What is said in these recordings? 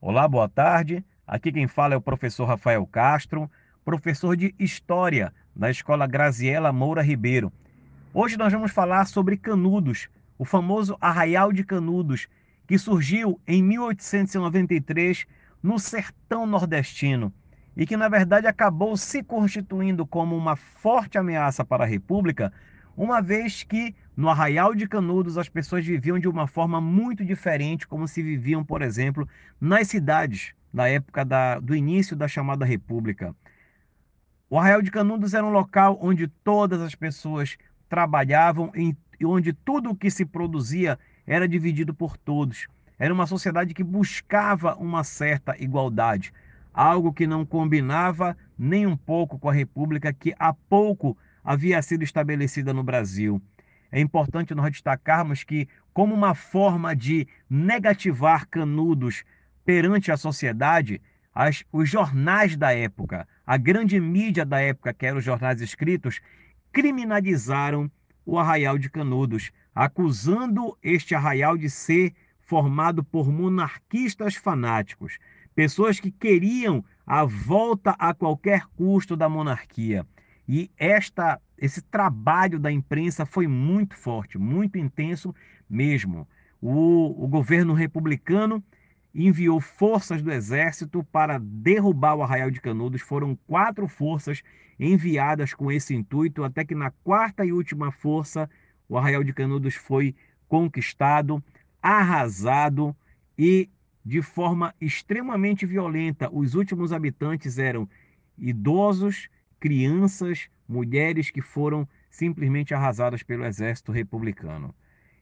Olá, boa tarde. Aqui quem fala é o professor Rafael Castro, professor de História da Escola Graziela Moura Ribeiro. Hoje nós vamos falar sobre Canudos, o famoso Arraial de Canudos, que surgiu em 1893 no sertão nordestino e que, na verdade, acabou se constituindo como uma forte ameaça para a República, uma vez que no Arraial de Canudos as pessoas viviam de uma forma muito diferente, como se viviam, por exemplo, nas cidades da época da, do início da chamada República. O Arraial de Canudos era um local onde todas as pessoas trabalhavam e onde tudo o que se produzia era dividido por todos. Era uma sociedade que buscava uma certa igualdade, algo que não combinava nem um pouco com a República que há pouco havia sido estabelecida no Brasil é importante nós destacarmos que, como uma forma de negativar Canudos perante a sociedade, as, os jornais da época, a grande mídia da época, que eram os jornais escritos, criminalizaram o Arraial de Canudos, acusando este arraial de ser formado por monarquistas fanáticos, pessoas que queriam a volta a qualquer custo da monarquia. E esta, esse trabalho da imprensa foi muito forte, muito intenso mesmo. O, o governo republicano enviou forças do exército para derrubar o Arraial de Canudos. Foram quatro forças enviadas com esse intuito, até que na quarta e última força, o Arraial de Canudos foi conquistado, arrasado e de forma extremamente violenta. Os últimos habitantes eram idosos, crianças, mulheres que foram simplesmente arrasadas pelo exército republicano.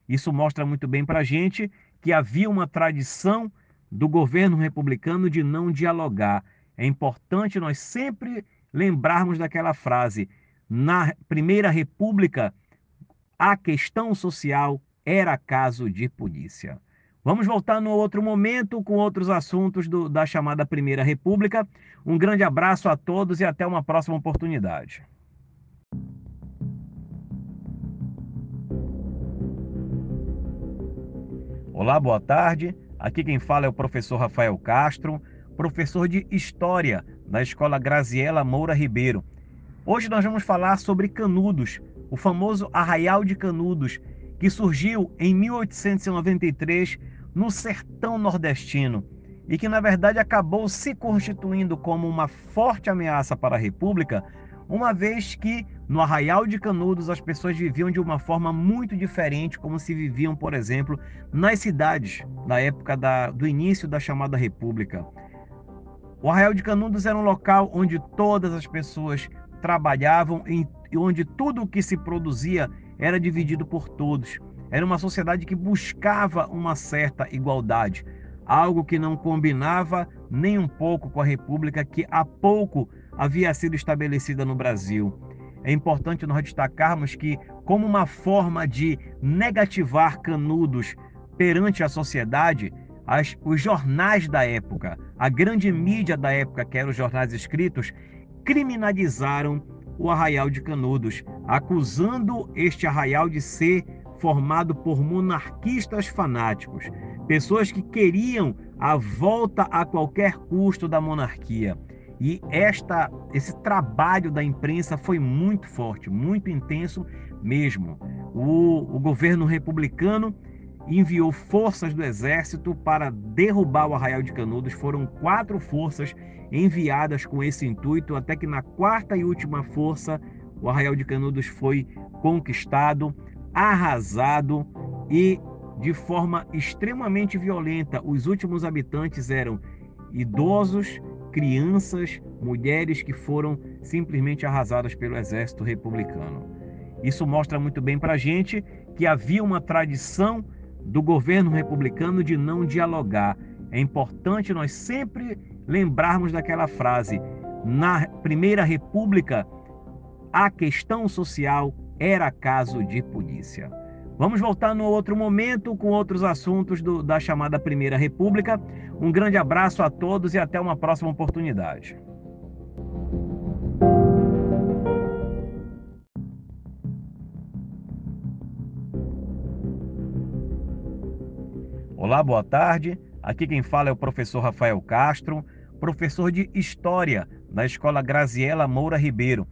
Isso mostra muito bem para a gente que havia uma tradição do governo republicano de não dialogar. É importante nós sempre lembrarmos daquela frase: na Primeira República, a questão social era caso de polícia. Vamos voltar no outro momento com outros assuntos do, da chamada Primeira República. Um grande abraço a todos e até uma próxima oportunidade. Olá, boa tarde. Aqui quem fala é o professor Rafael Castro, professor de História da Escola Graziela Moura Ribeiro. Hoje nós vamos falar sobre Canudos, o famoso Arraial de Canudos, que surgiu em 1893 no sertão nordestino e que, na verdade, acabou se constituindo como uma forte ameaça para a República, uma vez que no Arraial de Canudos as pessoas viviam de uma forma muito diferente, como se viviam, por exemplo, nas cidades da época da, do início da chamada República. O Arraial de Canudos era um local onde todas as pessoas trabalhavam e onde tudo o que se produzia era dividido por todos. Era uma sociedade que buscava uma certa igualdade, algo que não combinava nem um pouco com a república que há pouco havia sido estabelecida no Brasil. É importante nós destacarmos que, como uma forma de negativar Canudos perante a sociedade, as, os jornais da época, a grande mídia da época, que eram os jornais escritos, criminalizaram o Arraial de Canudos, acusando este arraial de ser formado por monarquistas fanáticos, pessoas que queriam a volta a qualquer custo da monarquia. E esta, esse trabalho da imprensa foi muito forte, muito intenso mesmo. O, o governo republicano enviou forças do exército para derrubar o Arraial de Canudos. Foram quatro forças enviadas com esse intuito, até que na quarta e última força, o Arraial de Canudos foi conquistado arrasado e de forma extremamente violenta. Os últimos habitantes eram idosos, crianças, mulheres que foram simplesmente arrasadas pelo exército republicano. Isso mostra muito bem para a gente que havia uma tradição do governo republicano de não dialogar. É importante nós sempre lembrarmos daquela frase: na Primeira República, a questão social era caso de polícia. Vamos voltar no outro momento com outros assuntos do, da chamada Primeira República. Um grande abraço a todos e até uma próxima oportunidade. Olá, boa tarde. Aqui quem fala é o professor Rafael Castro, professor de História na Escola Graziela Moura Ribeiro.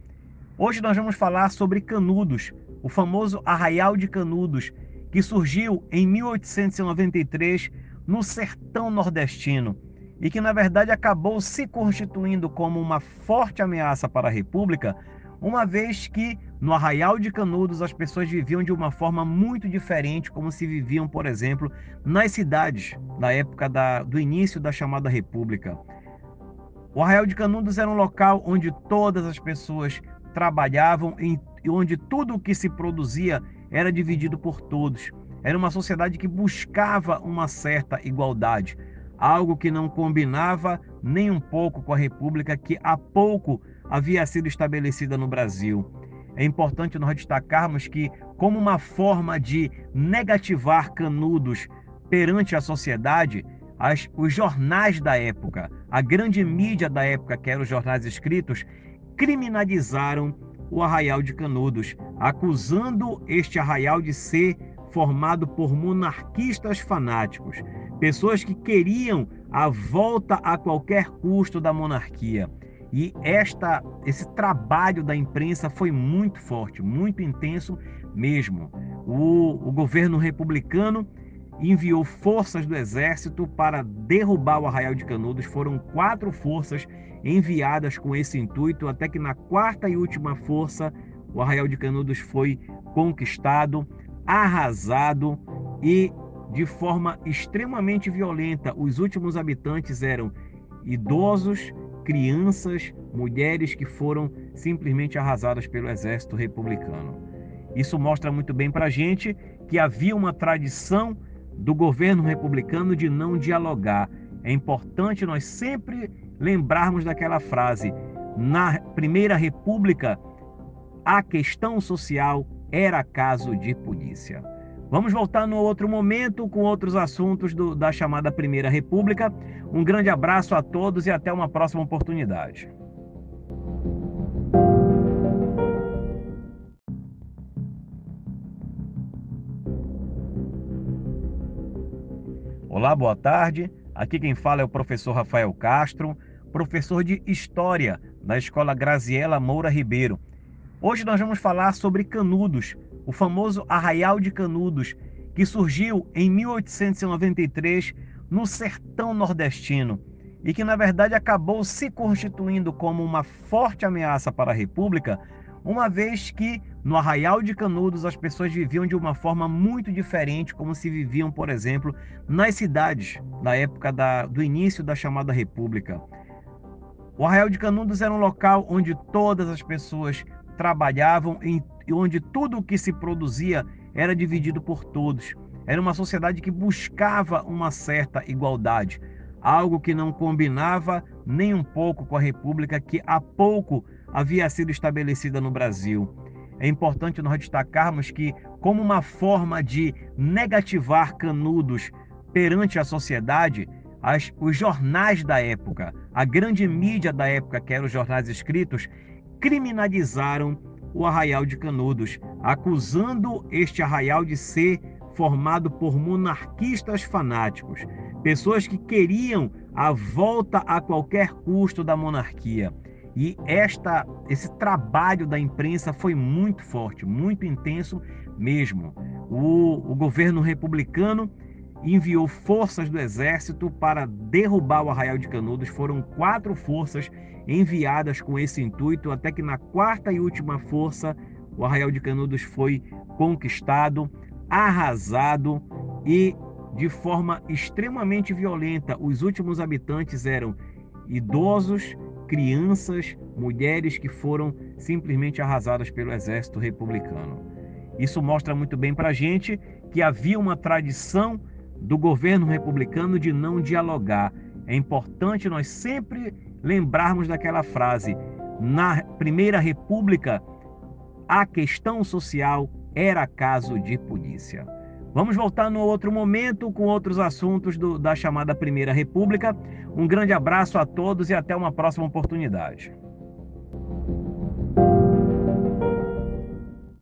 Hoje nós vamos falar sobre Canudos, o famoso Arraial de Canudos, que surgiu em 1893 no sertão nordestino e que na verdade acabou se constituindo como uma forte ameaça para a República, uma vez que no Arraial de Canudos as pessoas viviam de uma forma muito diferente como se viviam, por exemplo, nas cidades na época da, do início da chamada República. O Arraial de Canudos era um local onde todas as pessoas trabalhavam e onde tudo o que se produzia era dividido por todos. Era uma sociedade que buscava uma certa igualdade algo que não combinava nem um pouco com a república que há pouco havia sido estabelecida no Brasil. É importante nós destacarmos que, como uma forma de negativar Canudos perante a sociedade, as, os jornais da época, a grande mídia da época, que eram os jornais escritos, criminalizaram o arraial de Canudos, acusando este arraial de ser formado por monarquistas fanáticos, pessoas que queriam a volta a qualquer custo da monarquia. E esta, esse trabalho da imprensa foi muito forte, muito intenso mesmo. O, o governo republicano enviou forças do exército para derrubar o Arraial de Canudos. Foram quatro forças enviadas com esse intuito, até que na quarta e última força, o Arraial de Canudos foi conquistado arrasado e de forma extremamente violenta. Os últimos habitantes eram idosos, crianças, mulheres que foram simplesmente arrasadas pelo exército republicano. Isso mostra muito bem para a gente que havia uma tradição do governo republicano de não dialogar. É importante nós sempre lembrarmos daquela frase: na Primeira República, a questão social era caso de polícia. Vamos voltar no outro momento com outros assuntos do, da chamada Primeira República. Um grande abraço a todos e até uma próxima oportunidade. Olá, boa tarde. Aqui quem fala é o professor Rafael Castro, professor de História na Escola Graziela Moura Ribeiro. Hoje nós vamos falar sobre Canudos, o famoso Arraial de Canudos, que surgiu em 1893 no sertão nordestino e que na verdade acabou se constituindo como uma forte ameaça para a República, uma vez que no Arraial de Canudos as pessoas viviam de uma forma muito diferente como se viviam, por exemplo, nas cidades na época da, do início da chamada República. O Arraial de Canudos era um local onde todas as pessoas trabalhavam em onde tudo o que se produzia era dividido por todos. Era uma sociedade que buscava uma certa igualdade, algo que não combinava nem um pouco com a república que há pouco havia sido estabelecida no Brasil. É importante nós destacarmos que, como uma forma de negativar Canudos perante a sociedade, as, os jornais da época, a grande mídia da época, que eram os jornais escritos, criminalizaram o Arraial de Canudos, acusando este arraial de ser formado por monarquistas fanáticos, pessoas que queriam a volta a qualquer custo da monarquia. E esta, esse trabalho da imprensa foi muito forte, muito intenso mesmo. O, o governo republicano enviou forças do exército para derrubar o Arraial de Canudos. Foram quatro forças enviadas com esse intuito, até que na quarta e última força, o Arraial de Canudos foi conquistado, arrasado e de forma extremamente violenta. Os últimos habitantes eram idosos, crianças, mulheres que foram simplesmente arrasadas pelo exército republicano. Isso mostra muito bem para a gente que havia uma tradição do governo republicano de não dialogar. É importante nós sempre lembrarmos daquela frase: na Primeira República, a questão social era caso de polícia. Vamos voltar no outro momento com outros assuntos do, da chamada Primeira República. Um grande abraço a todos e até uma próxima oportunidade.